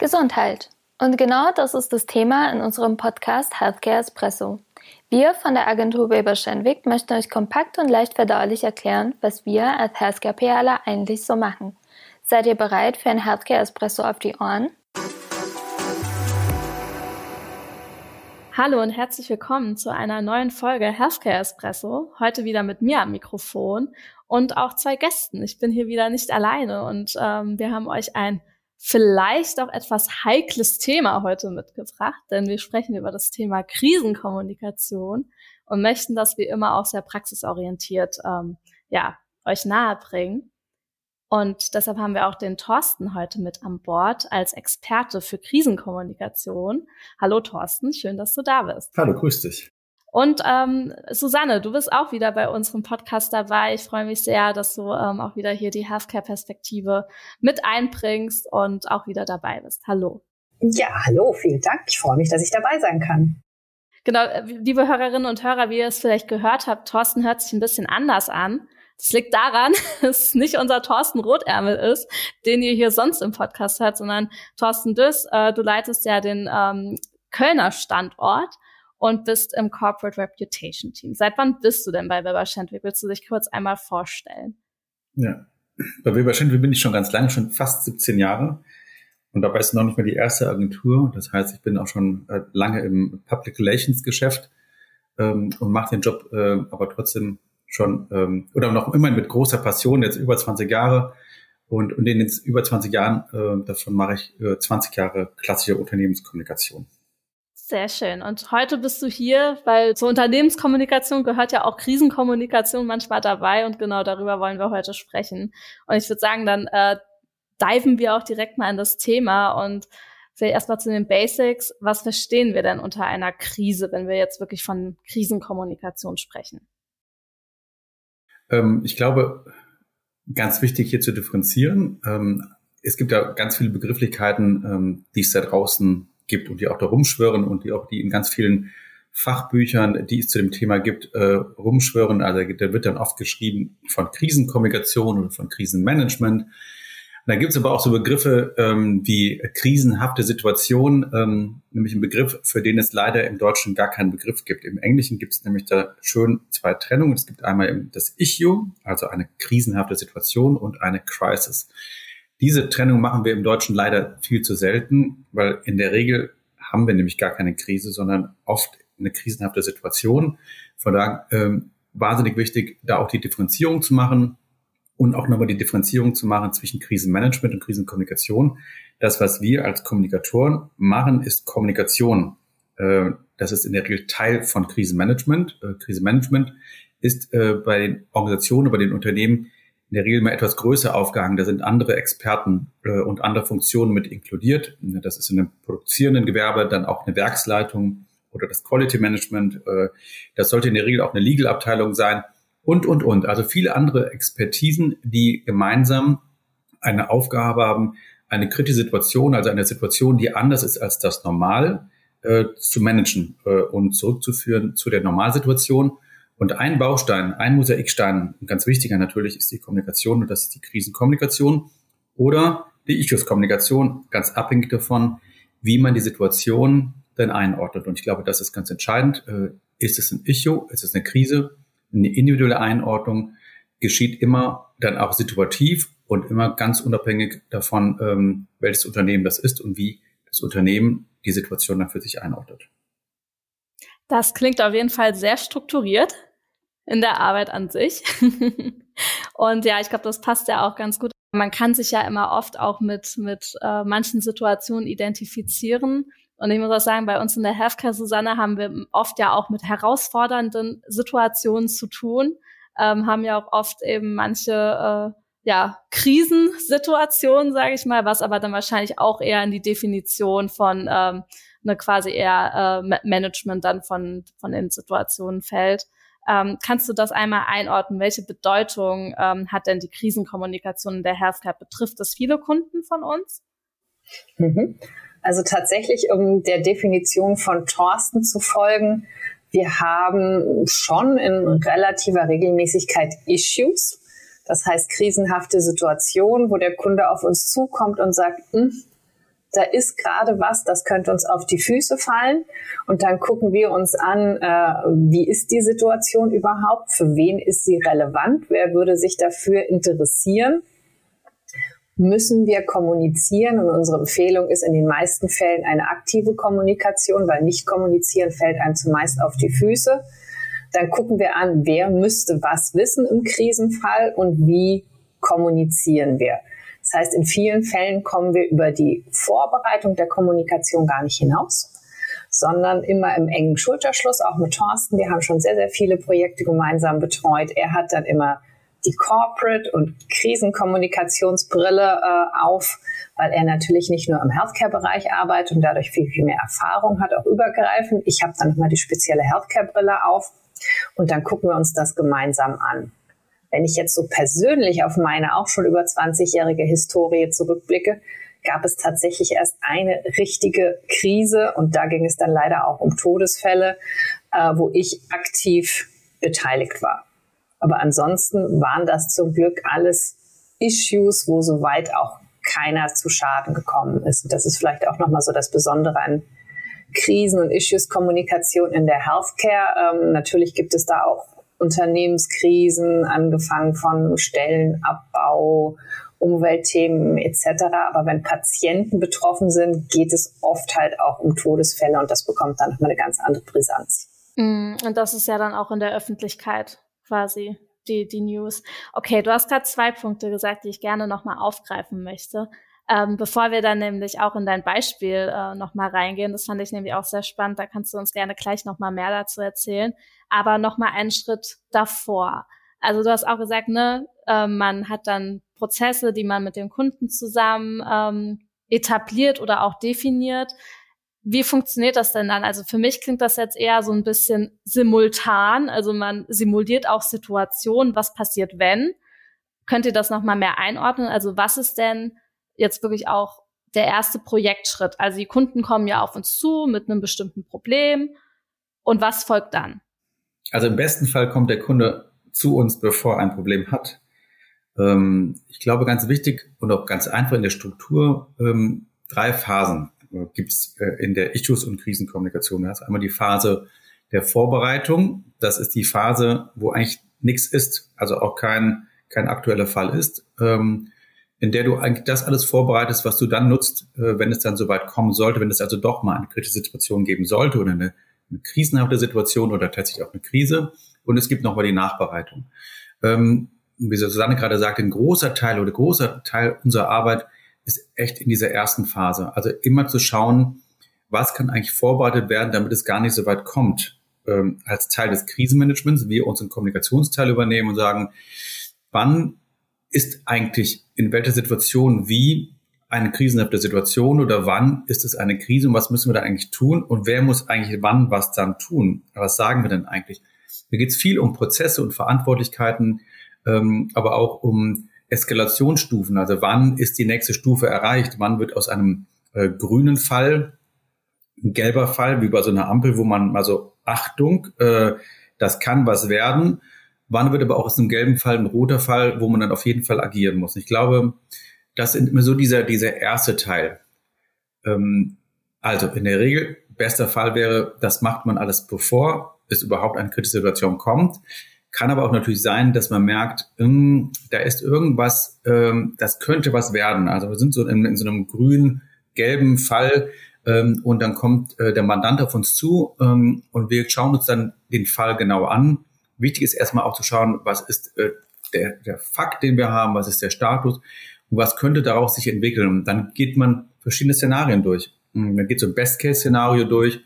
Gesundheit. Und genau das ist das Thema in unserem Podcast Healthcare Espresso. Wir von der Agentur Weber Schenwick möchten euch kompakt und leicht verdaulich erklären, was wir als Healthcare PRler eigentlich so machen. Seid ihr bereit für ein Healthcare Espresso auf die Ohren? Hallo und herzlich willkommen zu einer neuen Folge Healthcare Espresso. Heute wieder mit mir am Mikrofon und auch zwei Gästen. Ich bin hier wieder nicht alleine und ähm, wir haben euch ein vielleicht auch etwas heikles Thema heute mitgebracht, denn wir sprechen über das Thema Krisenkommunikation und möchten das wie immer auch sehr praxisorientiert ähm, ja, euch nahebringen. Und deshalb haben wir auch den Thorsten heute mit an Bord als Experte für Krisenkommunikation. Hallo Thorsten, schön, dass du da bist. Hallo, grüß dich. Und ähm, Susanne, du bist auch wieder bei unserem Podcast dabei. Ich freue mich sehr, dass du ähm, auch wieder hier die Healthcare-Perspektive mit einbringst und auch wieder dabei bist. Hallo. Ja, hallo, vielen Dank. Ich freue mich, dass ich dabei sein kann. Genau, äh, liebe Hörerinnen und Hörer, wie ihr es vielleicht gehört habt, Thorsten hört sich ein bisschen anders an. Das liegt daran, dass es nicht unser Thorsten Rotärmel ist, den ihr hier sonst im Podcast hört, sondern Thorsten Düss, äh, du leitest ja den ähm, Kölner Standort und bist im Corporate Reputation Team. Seit wann bist du denn bei Weber Schendwick? Willst du dich kurz einmal vorstellen? Ja, bei Weber Schendwick bin ich schon ganz lange, schon fast 17 Jahre. Und dabei ist noch nicht mehr die erste Agentur. Das heißt, ich bin auch schon äh, lange im Public Relations Geschäft ähm, und mache den Job äh, aber trotzdem schon ähm, oder noch immer mit großer Passion, jetzt über 20 Jahre. Und, in den über 20 Jahren, äh, davon mache ich äh, 20 Jahre klassische Unternehmenskommunikation. Sehr schön. Und heute bist du hier, weil zur Unternehmenskommunikation gehört ja auch Krisenkommunikation manchmal dabei und genau darüber wollen wir heute sprechen. Und ich würde sagen, dann äh, diven wir auch direkt mal in das Thema und vielleicht erstmal zu den Basics. Was verstehen wir denn unter einer Krise, wenn wir jetzt wirklich von Krisenkommunikation sprechen? Ähm, ich glaube, ganz wichtig hier zu differenzieren. Ähm, es gibt ja ganz viele Begrifflichkeiten, ähm, die es da draußen gibt und die auch da rumschwören und die auch die in ganz vielen Fachbüchern, die es zu dem Thema gibt, äh, rumschwören. Also da wird dann oft geschrieben von Krisenkommunikation oder von Krisenmanagement. Da gibt es aber auch so Begriffe ähm, wie krisenhafte Situation, ähm, nämlich ein Begriff, für den es leider im Deutschen gar keinen Begriff gibt. Im Englischen gibt es nämlich da schön zwei Trennungen. Es gibt einmal das Issue, also eine krisenhafte Situation und eine Crisis. Diese Trennung machen wir im Deutschen leider viel zu selten, weil in der Regel haben wir nämlich gar keine Krise, sondern oft eine krisenhafte Situation. Von daher ähm, wahnsinnig wichtig, da auch die Differenzierung zu machen und auch nochmal die Differenzierung zu machen zwischen Krisenmanagement und Krisenkommunikation. Das, was wir als Kommunikatoren machen, ist Kommunikation. Äh, das ist in der Regel Teil von Krisenmanagement. Äh, Krisenmanagement ist äh, bei den Organisationen, bei den Unternehmen in der Regel mal etwas größer aufgehangen. Da sind andere Experten äh, und andere Funktionen mit inkludiert. Das ist in einem produzierenden Gewerbe dann auch eine Werksleitung oder das Quality Management. Äh, das sollte in der Regel auch eine Legal-Abteilung sein und, und, und. Also viele andere Expertisen, die gemeinsam eine Aufgabe haben, eine kritische Situation, also eine Situation, die anders ist als das Normal, äh, zu managen äh, und zurückzuführen zu der Normalsituation und ein Baustein, ein Mosaikstein, ein ganz wichtiger natürlich, ist die Kommunikation und das ist die Krisenkommunikation oder die Issues-Kommunikation, ganz abhängig davon, wie man die Situation denn einordnet. Und ich glaube, das ist ganz entscheidend. Äh, ist es ein Issue? Ist es eine Krise? Eine individuelle Einordnung geschieht immer dann auch situativ und immer ganz unabhängig davon, ähm, welches Unternehmen das ist und wie das Unternehmen die Situation dann für sich einordnet. Das klingt auf jeden Fall sehr strukturiert in der Arbeit an sich. und ja, ich glaube, das passt ja auch ganz gut. Man kann sich ja immer oft auch mit, mit äh, manchen Situationen identifizieren. Und ich muss auch sagen, bei uns in der Healthcare, Susanne, haben wir oft ja auch mit herausfordernden Situationen zu tun, ähm, haben ja auch oft eben manche äh, ja, Krisensituationen, sage ich mal, was aber dann wahrscheinlich auch eher in die Definition von ähm, eine quasi eher äh, Management dann von, von den Situationen fällt. Ähm, kannst du das einmal einordnen? Welche Bedeutung ähm, hat denn die Krisenkommunikation in der Healthcare? Betrifft das viele Kunden von uns? Mhm. Also tatsächlich, um der Definition von Thorsten zu folgen, wir haben schon in relativer Regelmäßigkeit Issues. Das heißt krisenhafte Situationen, wo der Kunde auf uns zukommt und sagt, hm, da ist gerade was, das könnte uns auf die Füße fallen. Und dann gucken wir uns an, äh, wie ist die Situation überhaupt? Für wen ist sie relevant? Wer würde sich dafür interessieren? Müssen wir kommunizieren? Und unsere Empfehlung ist in den meisten Fällen eine aktive Kommunikation, weil nicht kommunizieren fällt einem zumeist auf die Füße. Dann gucken wir an, wer müsste was wissen im Krisenfall und wie kommunizieren wir. Das heißt, in vielen Fällen kommen wir über die Vorbereitung der Kommunikation gar nicht hinaus, sondern immer im engen Schulterschluss, auch mit Thorsten. Wir haben schon sehr, sehr viele Projekte gemeinsam betreut. Er hat dann immer die Corporate- und Krisenkommunikationsbrille äh, auf, weil er natürlich nicht nur im Healthcare-Bereich arbeitet und dadurch viel, viel mehr Erfahrung hat, auch übergreifend. Ich habe dann nochmal die spezielle Healthcare-Brille auf und dann gucken wir uns das gemeinsam an. Wenn ich jetzt so persönlich auf meine auch schon über 20-jährige Historie zurückblicke, gab es tatsächlich erst eine richtige Krise und da ging es dann leider auch um Todesfälle, äh, wo ich aktiv beteiligt war. Aber ansonsten waren das zum Glück alles Issues, wo soweit auch keiner zu Schaden gekommen ist. Und das ist vielleicht auch nochmal so das Besondere an Krisen- und Issues-Kommunikation in der Healthcare. Ähm, natürlich gibt es da auch Unternehmenskrisen, angefangen von Stellenabbau, Umweltthemen etc. Aber wenn Patienten betroffen sind, geht es oft halt auch um Todesfälle und das bekommt dann nochmal eine ganz andere Brisanz. Mm, und das ist ja dann auch in der Öffentlichkeit quasi die, die News. Okay, du hast gerade zwei Punkte gesagt, die ich gerne nochmal aufgreifen möchte. Ähm, bevor wir dann nämlich auch in dein Beispiel äh, nochmal reingehen, das fand ich nämlich auch sehr spannend, da kannst du uns gerne gleich nochmal mehr dazu erzählen, aber nochmal einen Schritt davor. Also du hast auch gesagt, ne, äh, man hat dann Prozesse, die man mit dem Kunden zusammen ähm, etabliert oder auch definiert. Wie funktioniert das denn dann? Also für mich klingt das jetzt eher so ein bisschen simultan. Also man simuliert auch Situationen. Was passiert, wenn? Könnt ihr das nochmal mehr einordnen? Also was ist denn jetzt wirklich auch der erste Projektschritt. Also die Kunden kommen ja auf uns zu mit einem bestimmten Problem. Und was folgt dann? Also im besten Fall kommt der Kunde zu uns, bevor er ein Problem hat. Ähm, ich glaube, ganz wichtig und auch ganz einfach in der Struktur, ähm, drei Phasen gibt es äh, in der Issues- und Krisenkommunikation. Das ist einmal die Phase der Vorbereitung. Das ist die Phase, wo eigentlich nichts ist, also auch kein, kein aktueller Fall ist. Ähm, in der du eigentlich das alles vorbereitest, was du dann nutzt, äh, wenn es dann soweit kommen sollte, wenn es also doch mal eine kritische Situation geben sollte oder eine, eine krisenhafte Situation oder tatsächlich auch eine Krise. Und es gibt nochmal die Nachbereitung. Ähm, wie Susanne gerade sagt, ein großer Teil oder großer Teil unserer Arbeit ist echt in dieser ersten Phase. Also immer zu schauen, was kann eigentlich vorbereitet werden, damit es gar nicht so weit kommt. Ähm, als Teil des Krisenmanagements, wir unseren Kommunikationsteil übernehmen und sagen, wann ist eigentlich in welcher Situation wie eine krisenhafte Situation oder wann ist es eine Krise und was müssen wir da eigentlich tun und wer muss eigentlich wann was dann tun? Was sagen wir denn eigentlich? Da geht es viel um Prozesse und Verantwortlichkeiten, ähm, aber auch um Eskalationsstufen. Also wann ist die nächste Stufe erreicht? Wann wird aus einem äh, grünen Fall ein gelber Fall, wie bei so einer Ampel, wo man also Achtung, äh, das kann was werden Wann wird aber auch aus einem gelben Fall ein roter Fall, wo man dann auf jeden Fall agieren muss? Ich glaube, das ist immer so dieser, dieser erste Teil. Ähm, also in der Regel, bester Fall wäre, das macht man alles bevor es überhaupt eine kritische Situation kommt. Kann aber auch natürlich sein, dass man merkt, mh, hm, da ist irgendwas, ähm, das könnte was werden. Also wir sind so in, in so einem grün gelben Fall ähm, und dann kommt äh, der Mandant auf uns zu ähm, und wir schauen uns dann den Fall genau an wichtig ist erstmal auch zu schauen, was ist äh, der, der Fakt, den wir haben, was ist der Status und was könnte daraus sich entwickeln. Und dann geht man verschiedene Szenarien durch. Hm, man geht so ein Best-Case-Szenario durch,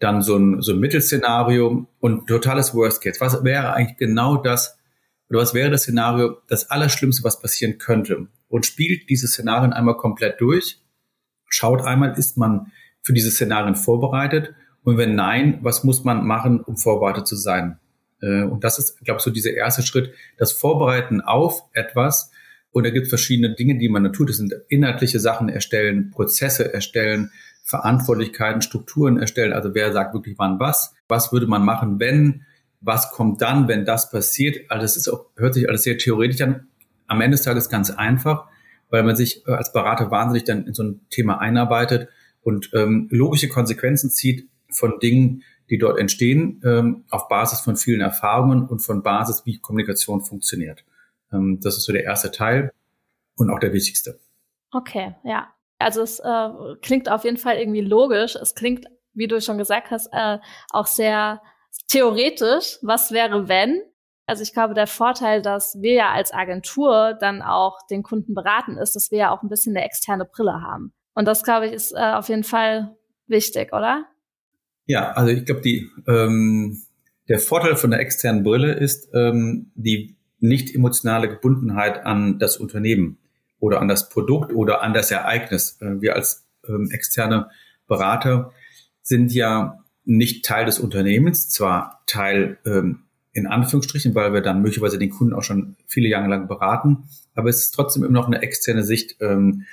dann so ein, so ein Mittelszenario und totales Worst-Case. Was wäre eigentlich genau das, oder was wäre das Szenario, das Allerschlimmste, was passieren könnte? Und spielt diese Szenarien einmal komplett durch, schaut einmal, ist man für diese Szenarien vorbereitet und wenn nein, was muss man machen, um vorbereitet zu sein? Äh, und das ist, glaube ich, so dieser erste Schritt, das Vorbereiten auf etwas. Und da gibt es verschiedene Dinge, die man da tut. Das sind inhaltliche Sachen erstellen, Prozesse erstellen, Verantwortlichkeiten, Strukturen erstellen. Also wer sagt wirklich wann was? Was würde man machen, wenn? Was kommt dann, wenn das passiert? Also das ist auch, hört sich alles sehr theoretisch an. Am Ende des Tages ganz einfach, weil man sich äh, als Berater wahnsinnig dann in so ein Thema einarbeitet und ähm, logische Konsequenzen zieht von Dingen, die dort entstehen, ähm, auf Basis von vielen Erfahrungen und von Basis, wie Kommunikation funktioniert. Ähm, das ist so der erste Teil und auch der wichtigste. Okay, ja. Also es äh, klingt auf jeden Fall irgendwie logisch. Es klingt, wie du schon gesagt hast, äh, auch sehr theoretisch. Was wäre, wenn? Also ich glaube, der Vorteil, dass wir ja als Agentur dann auch den Kunden beraten, ist, dass wir ja auch ein bisschen eine externe Brille haben. Und das, glaube ich, ist äh, auf jeden Fall wichtig, oder? Ja, also ich glaube, die ähm, der Vorteil von der externen Brille ist ähm, die nicht emotionale Gebundenheit an das Unternehmen oder an das Produkt oder an das Ereignis. Äh, wir als ähm, externe Berater sind ja nicht Teil des Unternehmens, zwar Teil ähm, in Anführungsstrichen, weil wir dann möglicherweise den Kunden auch schon viele Jahre lang beraten, aber es ist trotzdem immer noch eine externe Sicht, ähm, äh,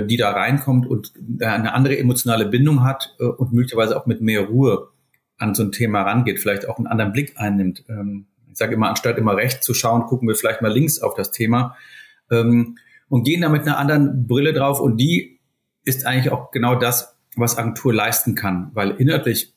die da reinkommt und eine andere emotionale Bindung hat äh, und möglicherweise auch mit mehr Ruhe an so ein Thema rangeht, vielleicht auch einen anderen Blick einnimmt. Ähm, ich sage immer, anstatt immer rechts zu schauen, gucken wir vielleicht mal links auf das Thema ähm, und gehen da mit einer anderen Brille drauf. Und die ist eigentlich auch genau das, was Agentur leisten kann, weil inhaltlich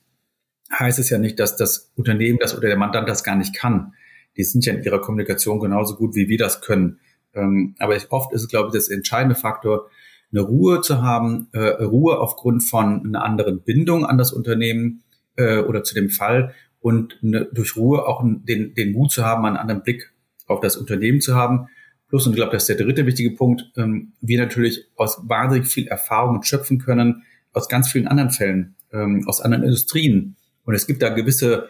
heißt es ja nicht, dass das Unternehmen das oder der Mandant das gar nicht kann. Die sind ja in ihrer Kommunikation genauso gut, wie wir das können. Ähm, aber oft ist es, glaube ich, das entscheidende Faktor, eine Ruhe zu haben, äh, Ruhe aufgrund von einer anderen Bindung an das Unternehmen äh, oder zu dem Fall und eine, durch Ruhe auch den, den Mut zu haben, einen anderen Blick auf das Unternehmen zu haben. Plus, und ich glaube, das ist der dritte wichtige Punkt, ähm, wir natürlich aus wahnsinnig viel Erfahrung schöpfen können, aus ganz vielen anderen Fällen, ähm, aus anderen Industrien. Und es gibt da gewisse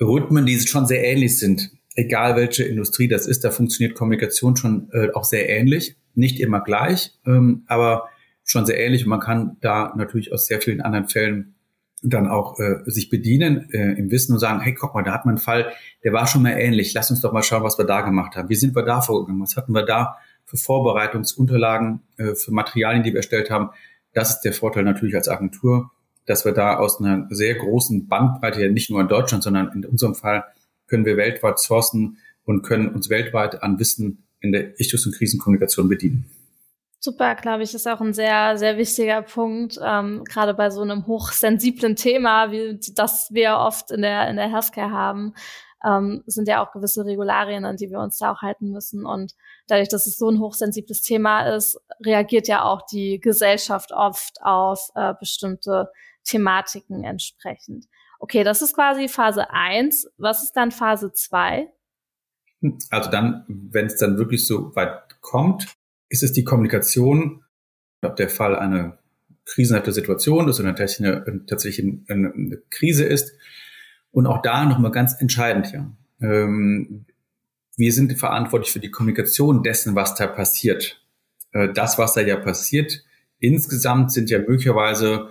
Rhythmen, die schon sehr ähnlich sind. Egal welche Industrie das ist, da funktioniert Kommunikation schon äh, auch sehr ähnlich nicht immer gleich, ähm, aber schon sehr ähnlich. Und man kann da natürlich aus sehr vielen anderen Fällen dann auch äh, sich bedienen äh, im Wissen und sagen, hey, guck mal, da hat man einen Fall, der war schon mal ähnlich. Lass uns doch mal schauen, was wir da gemacht haben. Wie sind wir da vorgegangen? Was hatten wir da für Vorbereitungsunterlagen, äh, für Materialien, die wir erstellt haben? Das ist der Vorteil natürlich als Agentur, dass wir da aus einer sehr großen Bandbreite, ja nicht nur in Deutschland, sondern in unserem Fall können wir weltweit sourcen und können uns weltweit an Wissen in der Ichtus- und Krisenkommunikation bedienen. Super, glaube ich, ist auch ein sehr, sehr wichtiger Punkt, ähm, gerade bei so einem hochsensiblen Thema, wie das wir oft in der, in der Healthcare haben, ähm, sind ja auch gewisse Regularien, an die wir uns da auch halten müssen. Und dadurch, dass es so ein hochsensibles Thema ist, reagiert ja auch die Gesellschaft oft auf äh, bestimmte Thematiken entsprechend. Okay, das ist quasi Phase eins. Was ist dann Phase zwei? Also dann, wenn es dann wirklich so weit kommt, ist es die Kommunikation, ob der Fall eine krisenhafte Situation ist oder tatsächlich eine, eine, eine Krise ist. Und auch da nochmal ganz entscheidend, ja. Ähm, wir sind verantwortlich für die Kommunikation dessen, was da passiert. Äh, das, was da ja passiert, insgesamt sind ja möglicherweise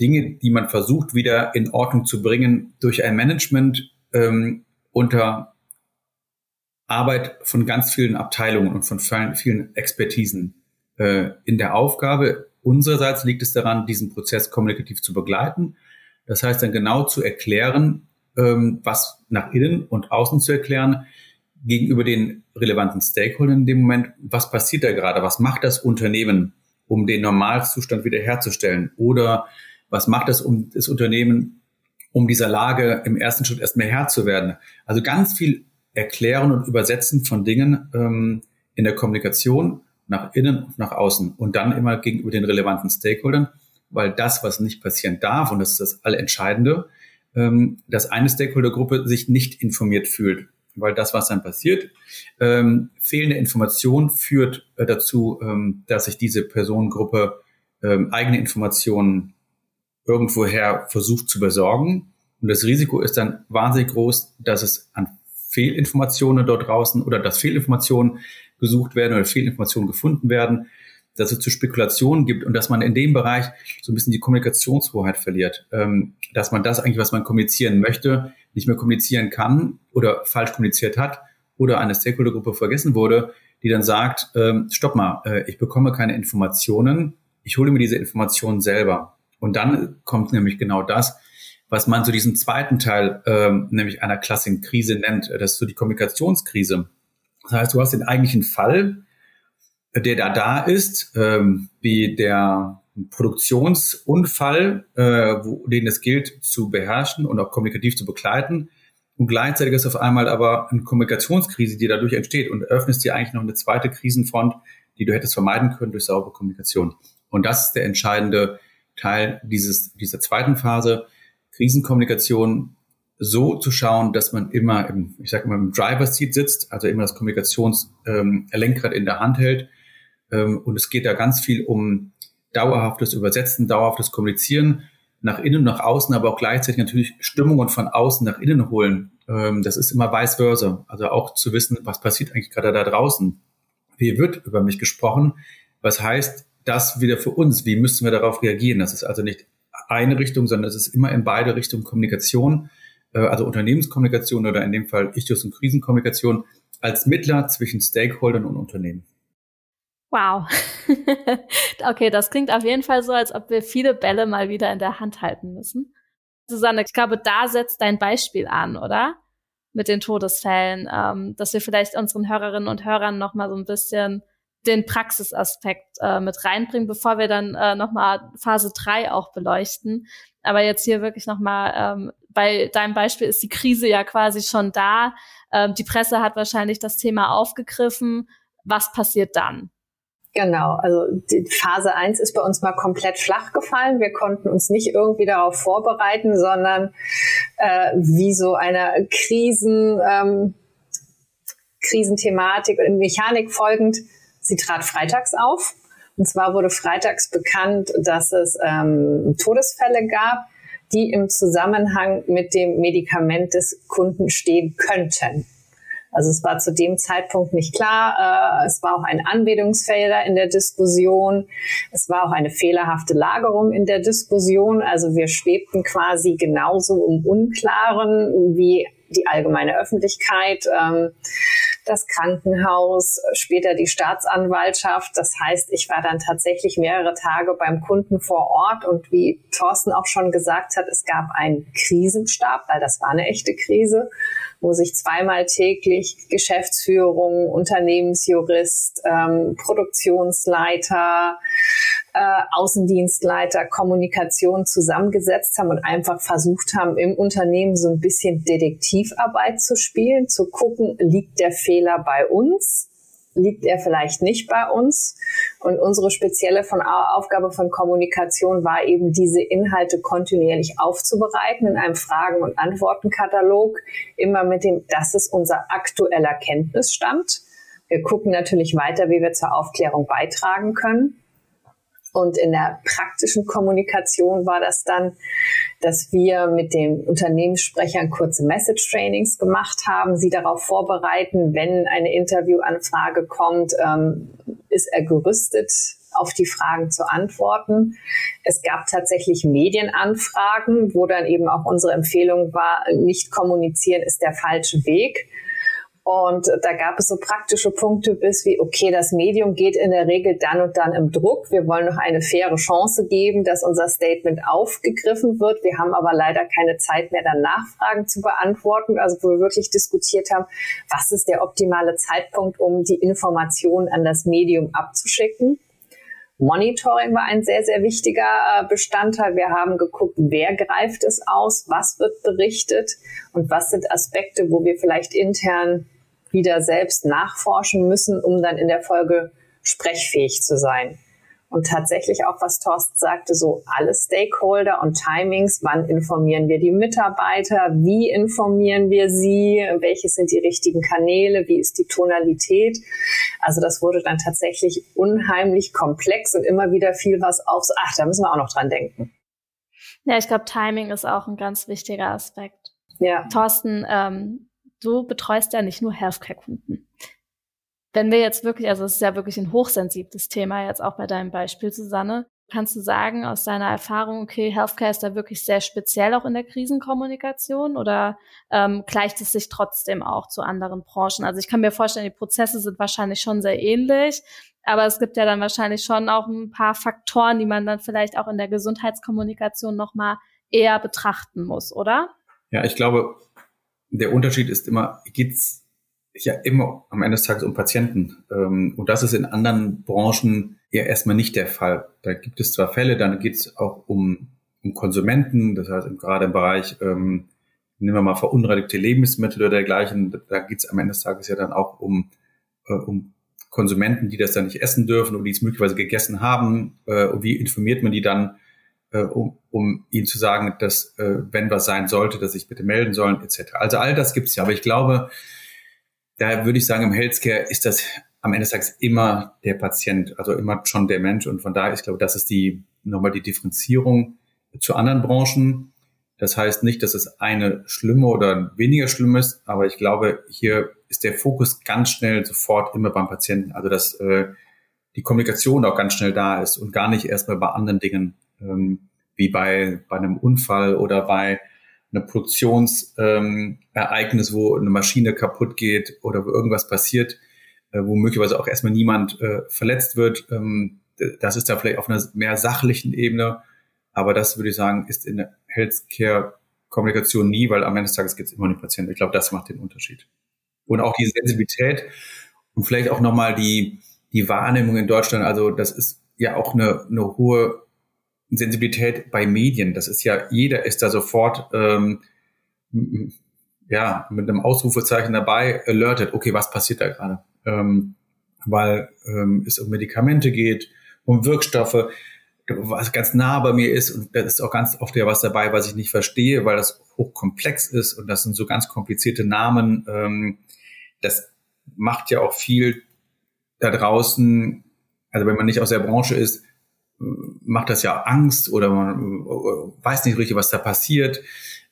Dinge, die man versucht, wieder in Ordnung zu bringen durch ein Management ähm, unter Arbeit von ganz vielen Abteilungen und von vielen Expertisen äh, in der Aufgabe. Unsererseits liegt es daran, diesen Prozess kommunikativ zu begleiten. Das heißt dann genau zu erklären, ähm, was nach innen und außen zu erklären, gegenüber den relevanten Stakeholdern in dem Moment, was passiert da gerade, was macht das Unternehmen, um den Normalzustand wiederherzustellen oder was macht das, um das Unternehmen, um dieser Lage im ersten Schritt erstmal Herr zu werden. Also ganz viel Erklären und Übersetzen von Dingen ähm, in der Kommunikation nach innen und nach außen und dann immer gegenüber den relevanten Stakeholdern, weil das, was nicht passieren darf, und das ist das Allentscheidende, ähm, dass eine Stakeholdergruppe sich nicht informiert fühlt. Weil das, was dann passiert, ähm, fehlende Information führt äh, dazu, ähm, dass sich diese Personengruppe ähm, eigene Informationen irgendwoher versucht zu besorgen. Und das Risiko ist dann wahnsinnig groß, dass es an Fehlinformationen dort draußen oder dass Fehlinformationen gesucht werden oder Fehlinformationen gefunden werden, dass es zu Spekulationen gibt und dass man in dem Bereich so ein bisschen die Kommunikationshoheit verliert, ähm, dass man das eigentlich, was man kommunizieren möchte, nicht mehr kommunizieren kann oder falsch kommuniziert hat oder eine Stakeholdergruppe vergessen wurde, die dann sagt, ähm, stopp mal, äh, ich bekomme keine Informationen, ich hole mir diese Informationen selber. Und dann kommt nämlich genau das, was man so diesen zweiten Teil, ähm, nämlich einer klassischen Krise nennt. Das ist so die Kommunikationskrise. Das heißt, du hast den eigentlichen Fall der da da ist, ähm, wie der Produktionsunfall, äh, wo, den es gilt zu beherrschen und auch kommunikativ zu begleiten. Und gleichzeitig ist auf einmal aber eine Kommunikationskrise, die dadurch entsteht und öffnest dir eigentlich noch eine zweite Krisenfront, die du hättest vermeiden können durch saubere Kommunikation. Und das ist der entscheidende Teil dieses, dieser zweiten Phase. Krisenkommunikation so zu schauen, dass man immer im, ich sage immer im Driver Seat sitzt, also immer das Kommunikationslenkrad ähm, in der Hand hält. Ähm, und es geht da ganz viel um dauerhaftes Übersetzen, dauerhaftes Kommunizieren nach innen und nach außen, aber auch gleichzeitig natürlich Stimmungen von außen nach innen holen. Ähm, das ist immer vice versa. Also auch zu wissen, was passiert eigentlich gerade da draußen. Wie wird über mich gesprochen? Was heißt das wieder für uns? Wie müssen wir darauf reagieren? Das ist also nicht eine Richtung, sondern es ist immer in beide Richtungen Kommunikation, äh, also Unternehmenskommunikation oder in dem Fall Ichtus- und Krisenkommunikation als Mittler zwischen Stakeholdern und Unternehmen. Wow. okay, das klingt auf jeden Fall so, als ob wir viele Bälle mal wieder in der Hand halten müssen. Susanne, ich glaube, da setzt dein Beispiel an, oder? Mit den Todesfällen, ähm, dass wir vielleicht unseren Hörerinnen und Hörern noch mal so ein bisschen den Praxisaspekt äh, mit reinbringen, bevor wir dann äh, noch mal Phase 3 auch beleuchten. Aber jetzt hier wirklich noch mal ähm, bei deinem Beispiel ist die Krise ja quasi schon da. Ähm, die Presse hat wahrscheinlich das Thema aufgegriffen. Was passiert dann? Genau, also die Phase 1 ist bei uns mal komplett flach gefallen. Wir konnten uns nicht irgendwie darauf vorbereiten, sondern äh, wie so eine Krisen, ähm, Krisenthematik und Mechanik folgend, sie trat freitags auf. Und zwar wurde freitags bekannt, dass es ähm, Todesfälle gab, die im Zusammenhang mit dem Medikament des Kunden stehen könnten. Also es war zu dem Zeitpunkt nicht klar. Äh, es war auch ein Anbetungsfehler in der Diskussion. Es war auch eine fehlerhafte Lagerung in der Diskussion. Also wir schwebten quasi genauso im Unklaren wie die allgemeine Öffentlichkeit. Das Krankenhaus, später die Staatsanwaltschaft. Das heißt, ich war dann tatsächlich mehrere Tage beim Kunden vor Ort und wie Thorsten auch schon gesagt hat, es gab einen Krisenstab, weil das war eine echte Krise wo sich zweimal täglich Geschäftsführung, Unternehmensjurist, ähm, Produktionsleiter, äh, Außendienstleiter, Kommunikation zusammengesetzt haben und einfach versucht haben, im Unternehmen so ein bisschen Detektivarbeit zu spielen, zu gucken, liegt der Fehler bei uns? Liegt er vielleicht nicht bei uns. Und unsere spezielle von Aufgabe von Kommunikation war eben, diese Inhalte kontinuierlich aufzubereiten in einem Fragen- und Antwortenkatalog, immer mit dem, das ist unser aktueller Kenntnisstand. Wir gucken natürlich weiter, wie wir zur Aufklärung beitragen können. Und in der praktischen Kommunikation war das dann, dass wir mit den Unternehmenssprechern kurze Message-Trainings gemacht haben, sie darauf vorbereiten, wenn eine Interviewanfrage kommt, ähm, ist er gerüstet, auf die Fragen zu antworten. Es gab tatsächlich Medienanfragen, wo dann eben auch unsere Empfehlung war, nicht kommunizieren ist der falsche Weg und da gab es so praktische Punkte bis wie, okay, das Medium geht in der Regel dann und dann im Druck. Wir wollen noch eine faire Chance geben, dass unser Statement aufgegriffen wird. Wir haben aber leider keine Zeit mehr, dann Nachfragen zu beantworten. Also wo wir wirklich diskutiert haben, was ist der optimale Zeitpunkt, um die Informationen an das Medium abzuschicken. Monitoring war ein sehr, sehr wichtiger äh, Bestandteil. Wir haben geguckt, wer greift es aus, was wird berichtet und was sind Aspekte, wo wir vielleicht intern wieder selbst nachforschen müssen, um dann in der Folge sprechfähig zu sein. Und tatsächlich auch, was Thorsten sagte, so alle Stakeholder und Timings, wann informieren wir die Mitarbeiter, wie informieren wir sie, welche sind die richtigen Kanäle, wie ist die Tonalität. Also das wurde dann tatsächlich unheimlich komplex und immer wieder viel was auf, ach, da müssen wir auch noch dran denken. Ja, ich glaube, Timing ist auch ein ganz wichtiger Aspekt. Ja. Thorsten, ähm, du betreust ja nicht nur Healthcare-Kunden. Wenn wir jetzt wirklich, also es ist ja wirklich ein hochsensibles Thema jetzt auch bei deinem Beispiel, Susanne, kannst du sagen aus deiner Erfahrung, okay, Healthcare ist da wirklich sehr speziell auch in der Krisenkommunikation oder ähm, gleicht es sich trotzdem auch zu anderen Branchen? Also ich kann mir vorstellen, die Prozesse sind wahrscheinlich schon sehr ähnlich, aber es gibt ja dann wahrscheinlich schon auch ein paar Faktoren, die man dann vielleicht auch in der Gesundheitskommunikation nochmal eher betrachten muss, oder? Ja, ich glaube, der Unterschied ist immer, geht's ja immer am Ende des Tages um Patienten. Ähm, und das ist in anderen Branchen ja erstmal nicht der Fall. Da gibt es zwar Fälle, dann geht es auch um, um Konsumenten, das heißt gerade im Bereich, ähm, nehmen wir mal verunreinigte Lebensmittel oder dergleichen, da geht es am Ende des Tages ja dann auch um, äh, um Konsumenten, die das dann nicht essen dürfen oder die es möglicherweise gegessen haben. Äh, und wie informiert man die dann, äh, um, um ihnen zu sagen, dass äh, wenn was sein sollte, dass sich bitte melden sollen, etc. Also all das gibt es ja. Aber ich glaube, da würde ich sagen, im Healthcare ist das am Ende des Tages immer der Patient, also immer schon der Mensch. Und von daher, ich glaube, das ist die nochmal die Differenzierung zu anderen Branchen. Das heißt nicht, dass es eine schlimme oder weniger schlimm ist, aber ich glaube, hier ist der Fokus ganz schnell sofort immer beim Patienten. Also dass äh, die Kommunikation auch ganz schnell da ist und gar nicht erstmal bei anderen Dingen, ähm, wie bei, bei einem Unfall oder bei einem Produktionsereignis, ähm, wo eine Maschine kaputt geht oder wo irgendwas passiert, äh, wo möglicherweise auch erstmal niemand äh, verletzt wird. Ähm, das ist da vielleicht auf einer mehr sachlichen Ebene. Aber das würde ich sagen, ist in der Healthcare-Kommunikation nie, weil am Ende des Tages geht es immer um den Patienten. Ich glaube, das macht den Unterschied. Und auch die Sensibilität und vielleicht auch nochmal die, die Wahrnehmung in Deutschland. Also das ist ja auch eine, eine hohe Sensibilität bei Medien. Das ist ja, jeder ist da sofort ähm, ja, mit einem Ausrufezeichen dabei, alerted, okay, was passiert da gerade? Ähm, weil ähm, es um Medikamente geht, um Wirkstoffe, was ganz nah bei mir ist und da ist auch ganz oft ja was dabei, was ich nicht verstehe, weil das hochkomplex ist und das sind so ganz komplizierte Namen. Ähm, das macht ja auch viel da draußen, also wenn man nicht aus der Branche ist, macht das ja Angst oder man äh, weiß nicht richtig, was da passiert.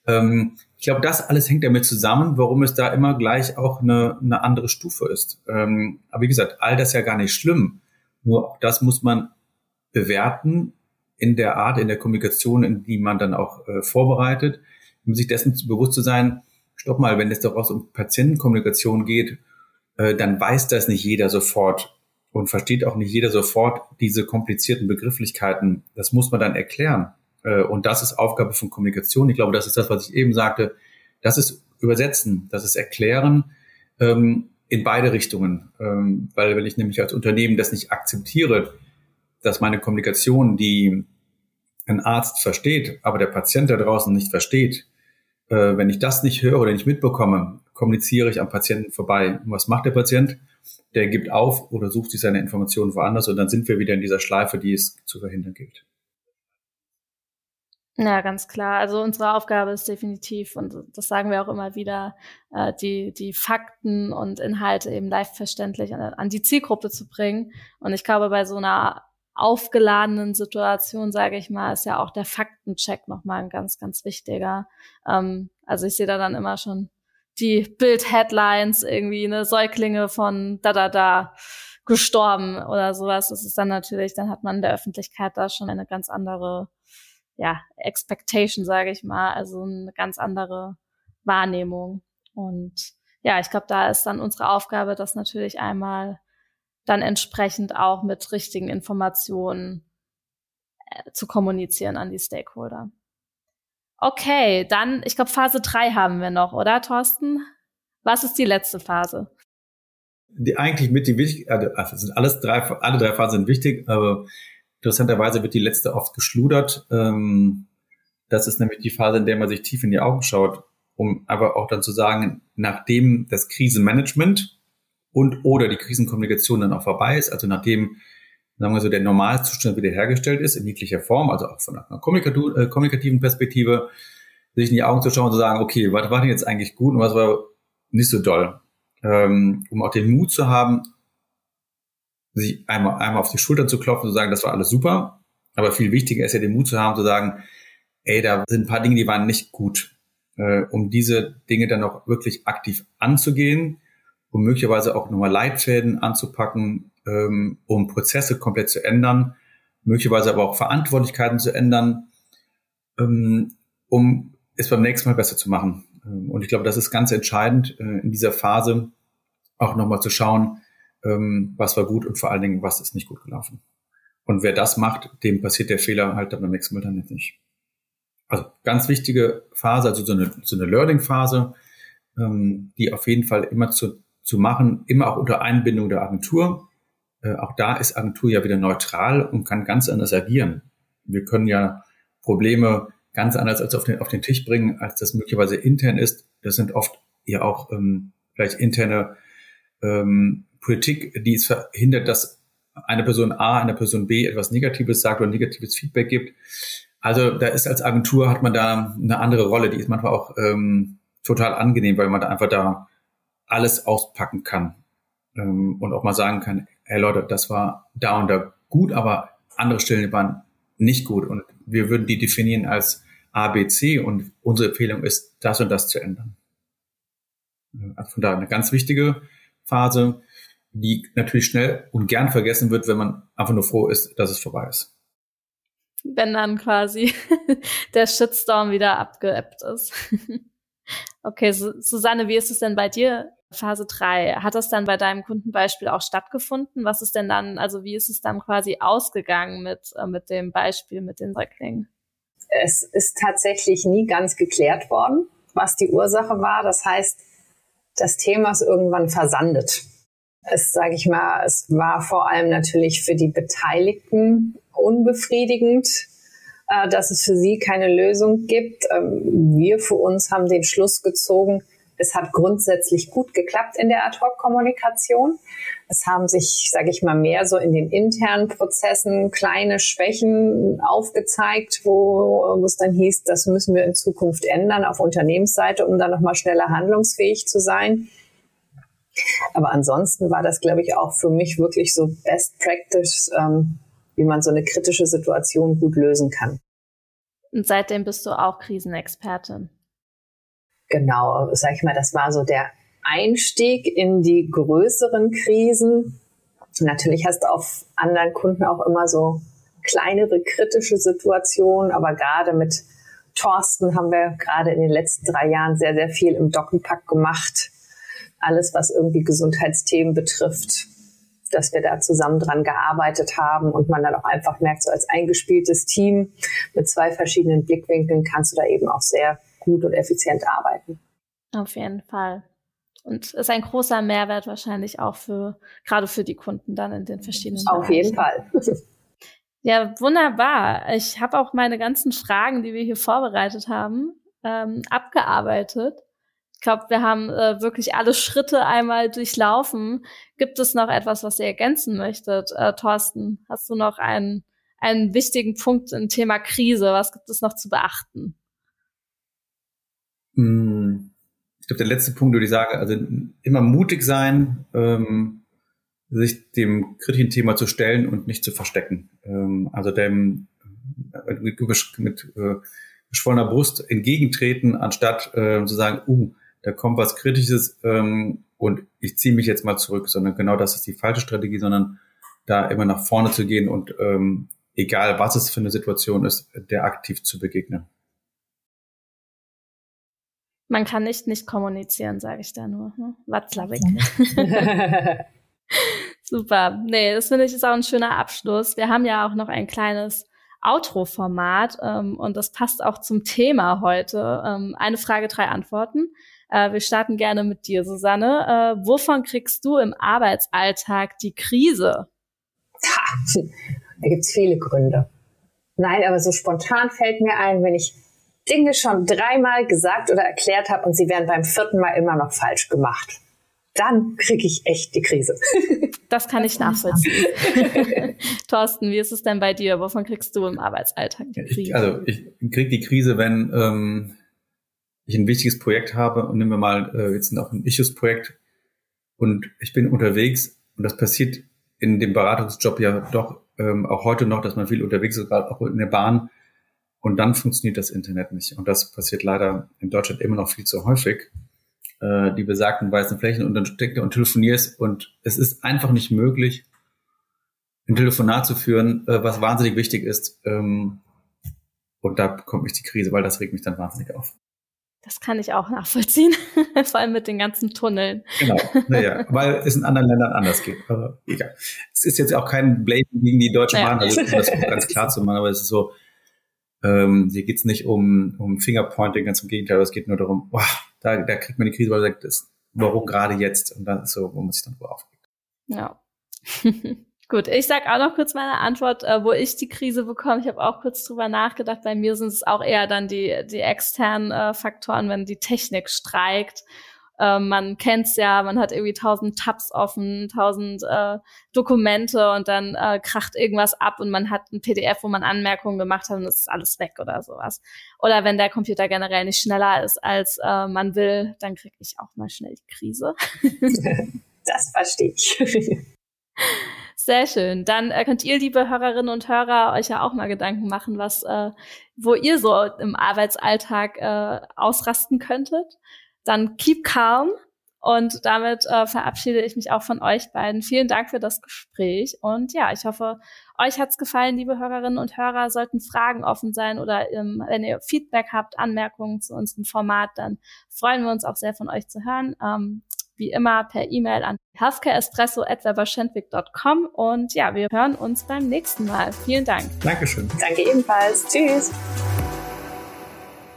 Ähm, ich glaube, das alles hängt damit zusammen, warum es da immer gleich auch eine, eine andere Stufe ist. Ähm, aber wie gesagt, all das ja gar nicht schlimm. Nur auch das muss man bewerten in der Art, in der Kommunikation, in die man dann auch äh, vorbereitet, um sich dessen bewusst zu sein, stopp mal, wenn es daraus um Patientenkommunikation geht, äh, dann weiß das nicht jeder sofort und versteht auch nicht jeder sofort diese komplizierten Begrifflichkeiten. Das muss man dann erklären. Äh, und das ist Aufgabe von Kommunikation. Ich glaube, das ist das, was ich eben sagte. Das ist Übersetzen, das ist Erklären ähm, in beide Richtungen. Ähm, weil wenn ich nämlich als Unternehmen das nicht akzeptiere, dass meine Kommunikation, die ein Arzt versteht, aber der Patient da draußen nicht versteht, äh, wenn ich das nicht höre oder nicht mitbekomme, kommuniziere ich am Patienten vorbei. Und was macht der Patient? Der gibt auf oder sucht sich seine Informationen woanders und dann sind wir wieder in dieser Schleife, die es zu verhindern gilt. Ja, ganz klar. Also unsere Aufgabe ist definitiv, und das sagen wir auch immer wieder, äh, die, die Fakten und Inhalte eben live verständlich an, an die Zielgruppe zu bringen. Und ich glaube, bei so einer aufgeladenen Situation, sage ich mal, ist ja auch der Faktencheck nochmal ein ganz, ganz wichtiger. Ähm, also ich sehe da dann immer schon die Bild-Headlines, irgendwie eine Säuglinge von da da da gestorben oder sowas. Das ist dann natürlich, dann hat man in der Öffentlichkeit da schon eine ganz andere, ja, Expectation, sage ich mal, also eine ganz andere Wahrnehmung. Und ja, ich glaube, da ist dann unsere Aufgabe, das natürlich einmal dann entsprechend auch mit richtigen Informationen äh, zu kommunizieren an die Stakeholder. Okay, dann, ich glaube, Phase drei haben wir noch, oder, Thorsten? Was ist die letzte Phase? Die eigentlich mit die wichtig, also, also sind alles drei, alle drei Phasen sind wichtig, aber interessanterweise wird die letzte oft geschludert. Ähm, das ist nämlich die Phase, in der man sich tief in die Augen schaut, um aber auch dann zu sagen, nachdem das Krisenmanagement und oder die Krisenkommunikation dann auch vorbei ist, also nachdem sagen wir so, der Normalzustand wiederhergestellt ist in jeglicher Form, also auch von einer äh, kommunikativen Perspektive, sich in die Augen zu schauen und zu sagen, okay, was war denn jetzt eigentlich gut und was war nicht so doll, ähm, um auch den Mut zu haben, sich einmal, einmal auf die Schulter zu klopfen und zu sagen, das war alles super, aber viel wichtiger ist ja den Mut zu haben, zu sagen, ey, da sind ein paar Dinge, die waren nicht gut, äh, um diese Dinge dann auch wirklich aktiv anzugehen, um möglicherweise auch nochmal Leitfäden anzupacken, ähm, um Prozesse komplett zu ändern, möglicherweise aber auch Verantwortlichkeiten zu ändern, ähm, um es beim nächsten Mal besser zu machen. Ähm, und ich glaube, das ist ganz entscheidend äh, in dieser Phase auch nochmal zu schauen, ähm, was war gut und vor allen Dingen, was ist nicht gut gelaufen. Und wer das macht, dem passiert der Fehler halt dann beim nächsten Mal dann nicht. Also ganz wichtige Phase, also so eine, so eine Learning-Phase, ähm, die auf jeden Fall immer zu, zu machen, immer auch unter Einbindung der Agentur. Äh, auch da ist Agentur ja wieder neutral und kann ganz anders agieren. Wir können ja Probleme ganz anders als auf den, auf den Tisch bringen, als das möglicherweise intern ist. Das sind oft ja auch ähm, vielleicht interne ähm, Politik, die es verhindert, dass eine Person A einer Person B etwas Negatives sagt oder negatives Feedback gibt. Also da ist als Agentur hat man da eine andere Rolle, die ist manchmal auch ähm, total angenehm, weil man da einfach da alles auspacken kann ähm, und auch mal sagen kann, hey Leute, das war da und da gut, aber andere Stellen waren nicht gut und wir würden die definieren als A, B, C und unsere Empfehlung ist, das und das zu ändern. Also von daher eine ganz wichtige Phase, die natürlich schnell und gern vergessen wird, wenn man einfach nur froh ist, dass es vorbei ist. Wenn dann quasi der Shitstorm wieder abgeebbt ist. okay, Susanne, wie ist es denn bei dir? Phase 3, hat das dann bei deinem Kundenbeispiel auch stattgefunden? Was ist denn dann, also wie ist es dann quasi ausgegangen mit, äh, mit dem Beispiel mit den Säuglingen? Es ist tatsächlich nie ganz geklärt worden, was die Ursache war. Das heißt, das Thema ist irgendwann versandet es, sage ich mal, es war vor allem natürlich für die Beteiligten unbefriedigend, äh, dass es für sie keine Lösung gibt. Ähm, wir für uns haben den Schluss gezogen, es hat grundsätzlich gut geklappt in der Ad-Hoc-Kommunikation. Es haben sich, sage ich mal, mehr so in den internen Prozessen kleine Schwächen aufgezeigt, wo, wo es dann hieß, das müssen wir in Zukunft ändern auf Unternehmensseite, um dann nochmal schneller handlungsfähig zu sein. Aber ansonsten war das, glaube ich, auch für mich wirklich so Best Practice, ähm, wie man so eine kritische Situation gut lösen kann. Und seitdem bist du auch Krisenexpertin. Genau, sag ich mal, das war so der Einstieg in die größeren Krisen. Natürlich hast du auf anderen Kunden auch immer so kleinere kritische Situationen, aber gerade mit Thorsten haben wir gerade in den letzten drei Jahren sehr, sehr viel im Dockenpack gemacht alles, was irgendwie Gesundheitsthemen betrifft, dass wir da zusammen dran gearbeitet haben und man dann auch einfach merkt, so als eingespieltes Team mit zwei verschiedenen Blickwinkeln kannst du da eben auch sehr gut und effizient arbeiten. Auf jeden Fall. Und ist ein großer Mehrwert wahrscheinlich auch für, gerade für die Kunden dann in den verschiedenen Auf Bereichen. jeden Fall. Ja, wunderbar. Ich habe auch meine ganzen Fragen, die wir hier vorbereitet haben, ähm, abgearbeitet. Ich glaube, wir haben äh, wirklich alle Schritte einmal durchlaufen. Gibt es noch etwas, was ihr ergänzen möchtet? Äh, Thorsten, hast du noch einen, einen wichtigen Punkt im Thema Krise? Was gibt es noch zu beachten? Hm, ich glaube, der letzte Punkt würde ich sagen, also immer mutig sein, ähm, sich dem kritischen Thema zu stellen und nicht zu verstecken. Ähm, also dem mit, mit äh, geschwollener Brust entgegentreten, anstatt äh, zu sagen, uh, da kommt was Kritisches ähm, und ich ziehe mich jetzt mal zurück, sondern genau das ist die falsche Strategie, sondern da immer nach vorne zu gehen und ähm, egal was es für eine Situation ist, der aktiv zu begegnen. Man kann nicht nicht kommunizieren, sage ich da nur. Hm? Watzlawick. Super. Nee, das finde ich ist auch ein schöner Abschluss. Wir haben ja auch noch ein kleines Outro-Format ähm, und das passt auch zum Thema heute. Ähm, eine Frage, drei Antworten. Äh, wir starten gerne mit dir, Susanne. Äh, wovon kriegst du im Arbeitsalltag die Krise? Ha, da gibt's viele Gründe. Nein, aber so spontan fällt mir ein, wenn ich Dinge schon dreimal gesagt oder erklärt habe und sie werden beim vierten Mal immer noch falsch gemacht. Dann kriege ich echt die Krise. Das kann ich nachvollziehen. Thorsten, wie ist es denn bei dir? Wovon kriegst du im Arbeitsalltag die Krise? Ich, also ich kriege die Krise, wenn ähm, ich ein wichtiges Projekt habe und nehmen wir mal äh, jetzt noch ein Issues-Projekt und ich bin unterwegs und das passiert in dem Beratungsjob ja doch ähm, auch heute noch, dass man viel unterwegs ist, gerade auch in der Bahn und dann funktioniert das Internet nicht und das passiert leider in Deutschland immer noch viel zu häufig. Äh, die besagten weißen Flächen und dann steckt er und telefonierst und es ist einfach nicht möglich, ein Telefonat zu führen, äh, was wahnsinnig wichtig ist. Ähm, und da bekomme ich die Krise, weil das regt mich dann wahnsinnig auf. Das kann ich auch nachvollziehen, vor allem mit den ganzen Tunneln. Genau, naja, weil es in anderen Ländern anders geht. Aber egal. Es ist jetzt auch kein Blame gegen die Deutsche Bahn, also um das ganz klar zu machen, aber es ist so, ähm, hier geht's nicht um, um Fingerpointing, ganz im Gegenteil, es geht nur darum, boah, da, da kriegt man die Krise, weil man sagt, das warum gerade jetzt? Und dann ist so, wo man sich dann drüber aufregt. Ja. Gut, ich sag auch noch kurz meine Antwort, äh, wo ich die Krise bekomme. Ich habe auch kurz drüber nachgedacht. Bei mir sind es auch eher dann die, die externen äh, Faktoren, wenn die Technik streikt. Äh, man kennt's ja, man hat irgendwie tausend Tabs offen, tausend äh, Dokumente und dann äh, kracht irgendwas ab und man hat ein PDF, wo man Anmerkungen gemacht hat und es ist alles weg oder sowas. Oder wenn der Computer generell nicht schneller ist, als äh, man will, dann kriege ich auch mal schnell die Krise. das verstehe ich. Sehr schön. Dann äh, könnt ihr, liebe Hörerinnen und Hörer, euch ja auch mal Gedanken machen, was, äh, wo ihr so im Arbeitsalltag äh, ausrasten könntet. Dann keep calm. Und damit äh, verabschiede ich mich auch von euch beiden. Vielen Dank für das Gespräch. Und ja, ich hoffe, euch hat's gefallen, liebe Hörerinnen und Hörer. Sollten Fragen offen sein oder ähm, wenn ihr Feedback habt, Anmerkungen zu unserem Format, dann freuen wir uns auch sehr von euch zu hören. Ähm, wie immer per E-Mail an healthcareespresso.weberschendwick.com und ja, wir hören uns beim nächsten Mal. Vielen Dank. Dankeschön. Danke ebenfalls. Tschüss.